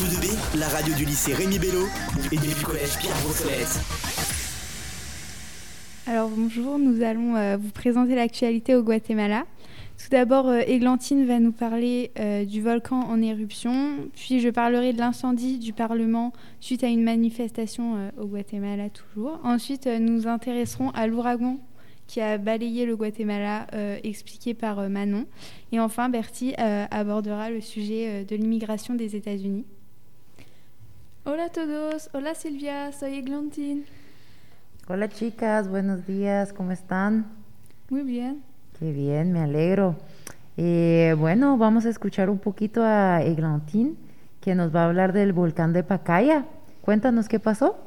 Radio 2B, la radio du lycée Rémi Bello et du collège Pierre Brossolette. Alors bonjour, nous allons euh, vous présenter l'actualité au Guatemala. Tout d'abord, euh, Églantine va nous parler euh, du volcan en éruption, puis je parlerai de l'incendie du Parlement suite à une manifestation au Guatemala toujours. Ensuite, nous intéresserons à l'ouragan qui a balayé le Guatemala, expliqué par Manon. Et enfin, Bertie abordera le sujet de l'immigration des États-Unis. Hola a todos, hola Silvia, soy Eglantine. Hola chicas, buenos días, ¿cómo están? Muy bien. Qué bien, me alegro. Eh, bueno, vamos a escuchar un poquito a Eglantine, que nos va a hablar del volcán de Pacaya. Cuéntanos qué pasó.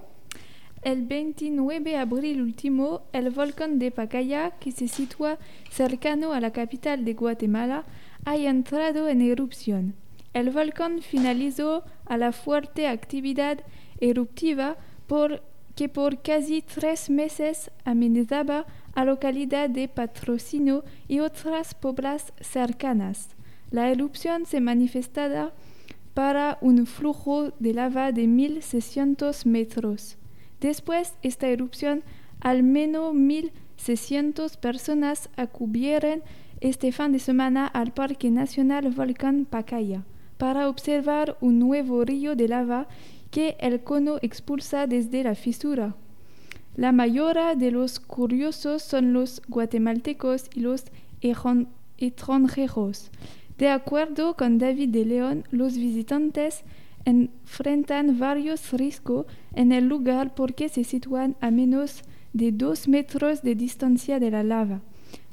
El 29 de abril último, el volcán de Pacaya, que se sitúa cercano a la capital de Guatemala, ha entrado en erupción. El volcán finalizó a la fuerte actividad eruptiva por que por casi tres meses amenazaba a localidad de Patrocino y otras poblas cercanas. La erupción se manifestaba para un flujo de lava de 1.600 metros. Después de esta erupción, al menos 1.600 personas acudieron este fin de semana al Parque Nacional Volcán Pacaya para observar un nuevo río de lava que el cono expulsa desde la fisura. La mayoría de los curiosos son los guatemaltecos y los extranjeros. De acuerdo con David de León, los visitantes enfrentan varios riesgos en el lugar porque se sitúan a menos de dos metros de distancia de la lava.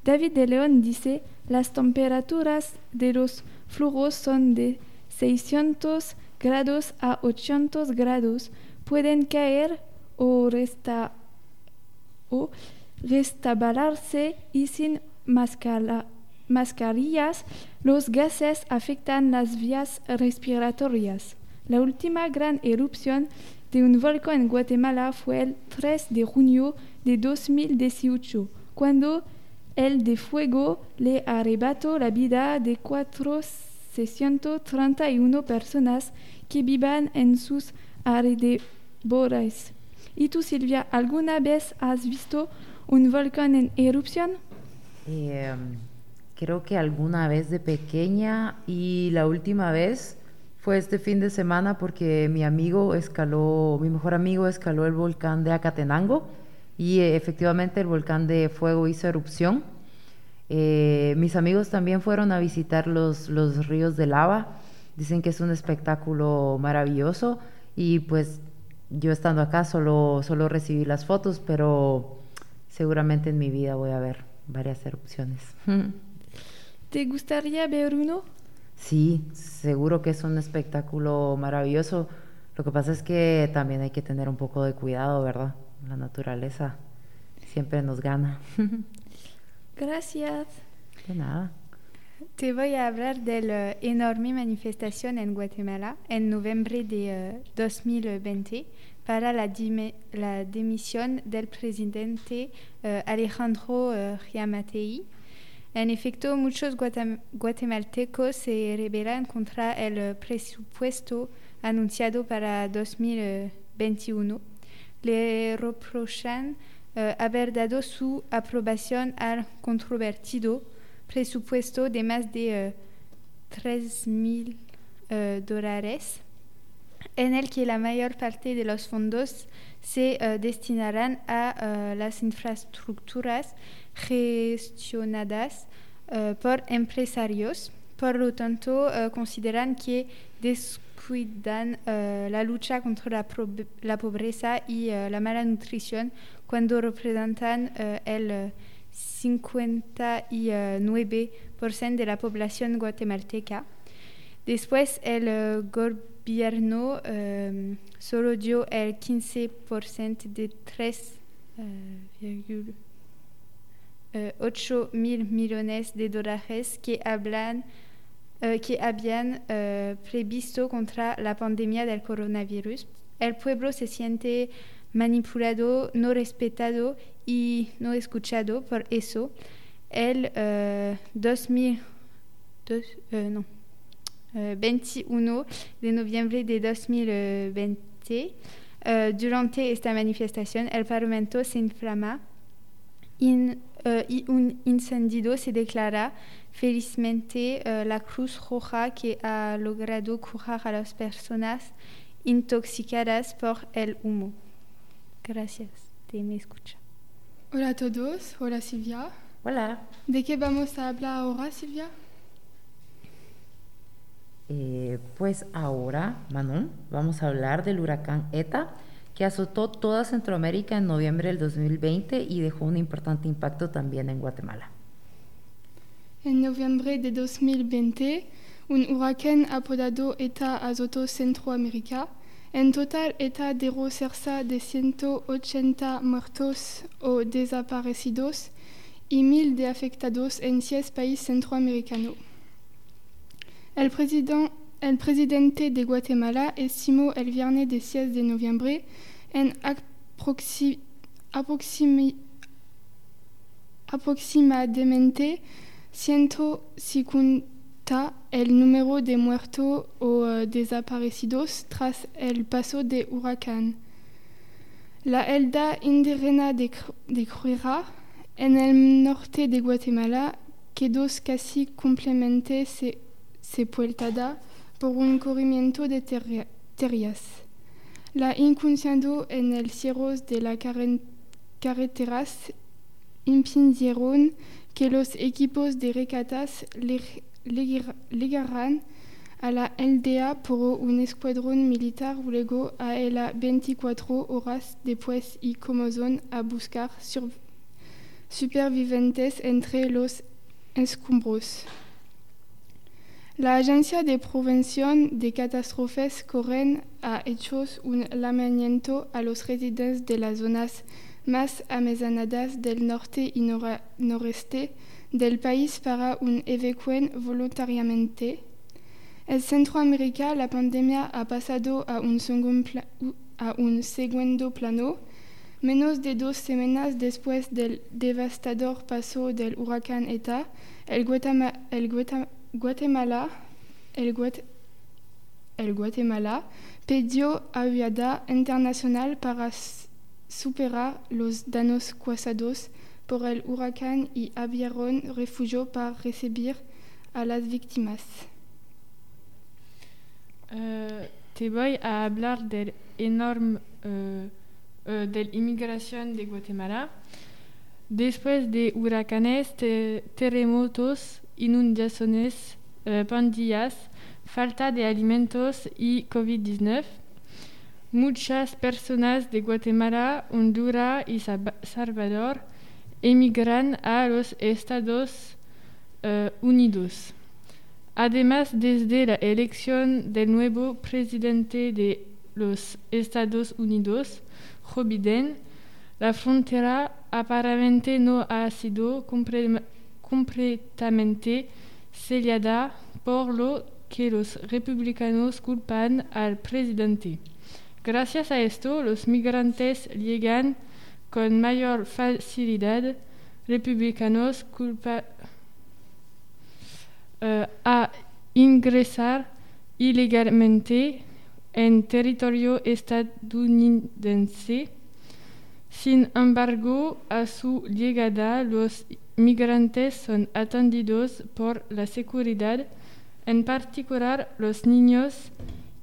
David de León dice, las temperaturas de los flujos son de 600 grados a 800 grados pueden caer o, resta o restabalarse y sin mascarillas los gases afectan las vías respiratorias. La última gran erupción de un volcán en Guatemala fue el 3 de junio de 2018, cuando el de fuego le arrebató la vida de cuatro 631 personas que vivan en sus alrededores. ¿Y tú, Silvia, alguna vez has visto un volcán en erupción? Eh, creo que alguna vez de pequeña y la última vez fue este fin de semana porque mi amigo escaló, mi mejor amigo escaló el volcán de Acatenango y eh, efectivamente el volcán de fuego hizo erupción eh, mis amigos también fueron a visitar los, los ríos de lava. Dicen que es un espectáculo maravilloso y pues yo estando acá solo, solo recibí las fotos, pero seguramente en mi vida voy a ver varias erupciones. ¿Te gustaría ver uno? Sí, seguro que es un espectáculo maravilloso. Lo que pasa es que también hay que tener un poco de cuidado, ¿verdad? La naturaleza siempre nos gana. Gracias. De nada. Te voy a hablar de la enorme manifestación en Guatemala en noviembre de 2020 eh, para la, la, dimisión del presidente uh, Alejandro uh, Giamatei. En efecto, muchos guatemaltecos se rebelan contra el presupuesto anunciado para 2021. Le reprochan uh, haber dado su aprobación al controvertido presupuesto de más de uh, 3 mil uh, dólares, en el que la mayor parte de los fondos se destinarán a las infraestructuras gestionadas por empresarios. Por lo tanto, consideran que descuidan la lucha contra la, la pobreza y la mala nutrición cuando representan uh, el 59% de la población guatemalteca. Después, el gobierno solo dio el 15% de 3,8 uh, mil millones de dólares que, hablan, que habían previsto contra la pandemia del coronavirus. El pueblo se siente manipulado, no respetado y no escuchado. Por eso, el 2000, uh, no, 21 de noviembre de 2020, uh, durante esta manifestación el Parlamento se inflama in, y un incendio se declara felizmente uh, la Cruz Roja que ha logrado curar a las personas intoxicadas por el humo. Gracias de me escucha. Hola a todos, hola Silvia. Hola. ¿De qué vamos a hablar ahora, Silvia? Eh, pues ahora, Manon, vamos a hablar del huracán ETA que azotó toda Centroamérica en noviembre del 2020 y dejó un importante impacto también en Guatemala. En noviembre de 2020, un huracán apodado ETA azotó Centroamérica. En total, ETA dejó cerca de 180 muertos o desaparecidos y mil de afectados en 10 países centroamericanos. El, president, el, presidente de Guatemala estimó el viernes de 6 de noviembre en aproxi, aproximi, aproximadamente 150 el número de muertos o uh, desaparecidos tras el paso de huracán. La elda indígena de, de Cruira, en el norte de Guatemala, quedó casi completamente se, sepultada por un corrimiento de terras. La incursionando en el cierre de las carreteras impidieron que los equipos de recatas llegaran a la aldea por un escuadrón militar luego a las 24 horas después y comenzó a buscar supervivientes entre los escombros. La Agencia de Prevención de Catástrofes Corren ha hecho un llamamiento a los residentes de las zonas más amenazadas del norte y nor noreste del país para un evacuen voluntariamente. En Centroamérica, la pandemia ha pasado a un, a un segundo plano. Menos de dos semanas después del devastador paso del huracán ETA, el, el Guatemala Guatemala, el, Guat el Guatemala pidió ayuda internacional para superar los daños causados por el huracán y abrieron refugio para recibir a las víctimas. Uh, te voy a hablar del enorme uh, uh, de la inmigración de Guatemala. Después de huracanes, te terremotos, inundaciones, uh, pandillas, falta de alimentos y COVID-19. Muchas personas de Guatemala, Honduras y Salvador emigran a los Estados uh, Unidos. Además, desde la elección del nuevo presidente de los Estados Unidos, Joe la frontera aparentemente no ha sido compre completamente sellada, por lo que los republicanos culpan al presidente. Gracias a esto, los migrantes llegan con mayor facilidad. Republicanos culpan uh, a ingresar ilegalmente en territorio estadounidense. Sin embargo, a su llegada los migrantes son atendidos por la seguridad, en particular los niños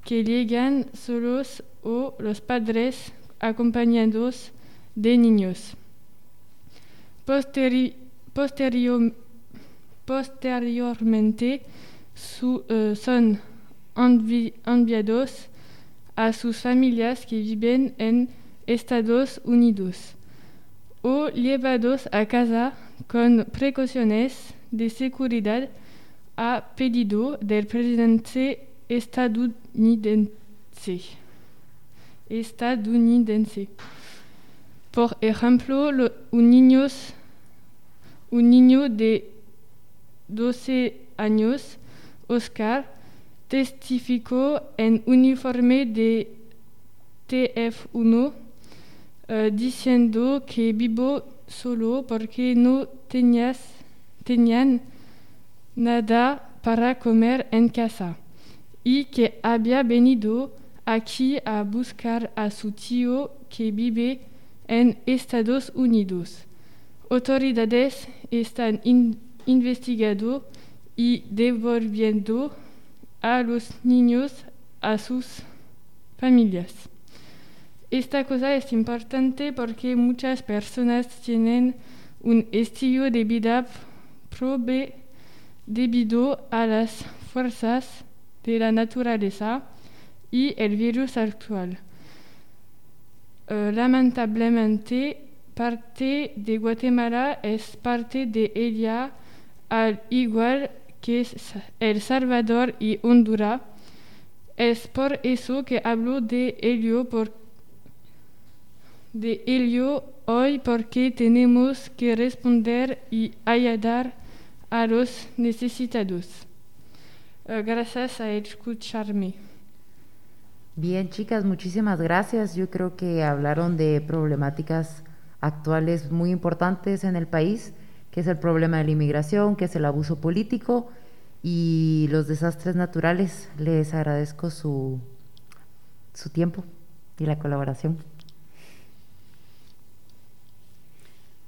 que llegan solos o los padres acompañados de niños. Posteri posterior posteriormente uh, son envi enviados a sus familias que viven en Estados Unidos o llevados a casa con precauciones de seguridad a pedido del presidente estadounidense. estadounidense. Por ejemplo, lo, un, niños, un niño de 12 años, Oscar, testificó en uniforme de TF1 uh, diciendo que vivo solo porque no tenías, tenían nada para comer en casa. y que había venido aquí a buscar a su tío que vive en Estados Unidos. Autoridades están in- investigando y devolviendo a los niños a sus familias. Esta cosa es importante porque muchas personas tienen un estilo de vida probe debido a las fuerzas de la naturaleza y el virus actual. Eh, lamentablemente, parte de Guatemala es parte de ella, al igual que El Salvador y Honduras. Es por eso que hablo de ello, por, de ello hoy, porque tenemos que responder y ayudar a los necesitados. Eh, gracias a escucharme. Bien, chicas, muchísimas gracias. Yo creo que hablaron de problemáticas actuales muy importantes en el país, que es el problema de la inmigración, que es el abuso político y los desastres naturales. Les agradezco su, su tiempo y la colaboración.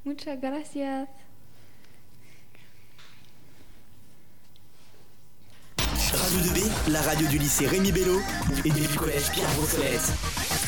Muchas gracias. Radio 2B, la radio du lycée Rémi Bello et du collège Pierre Brossolette.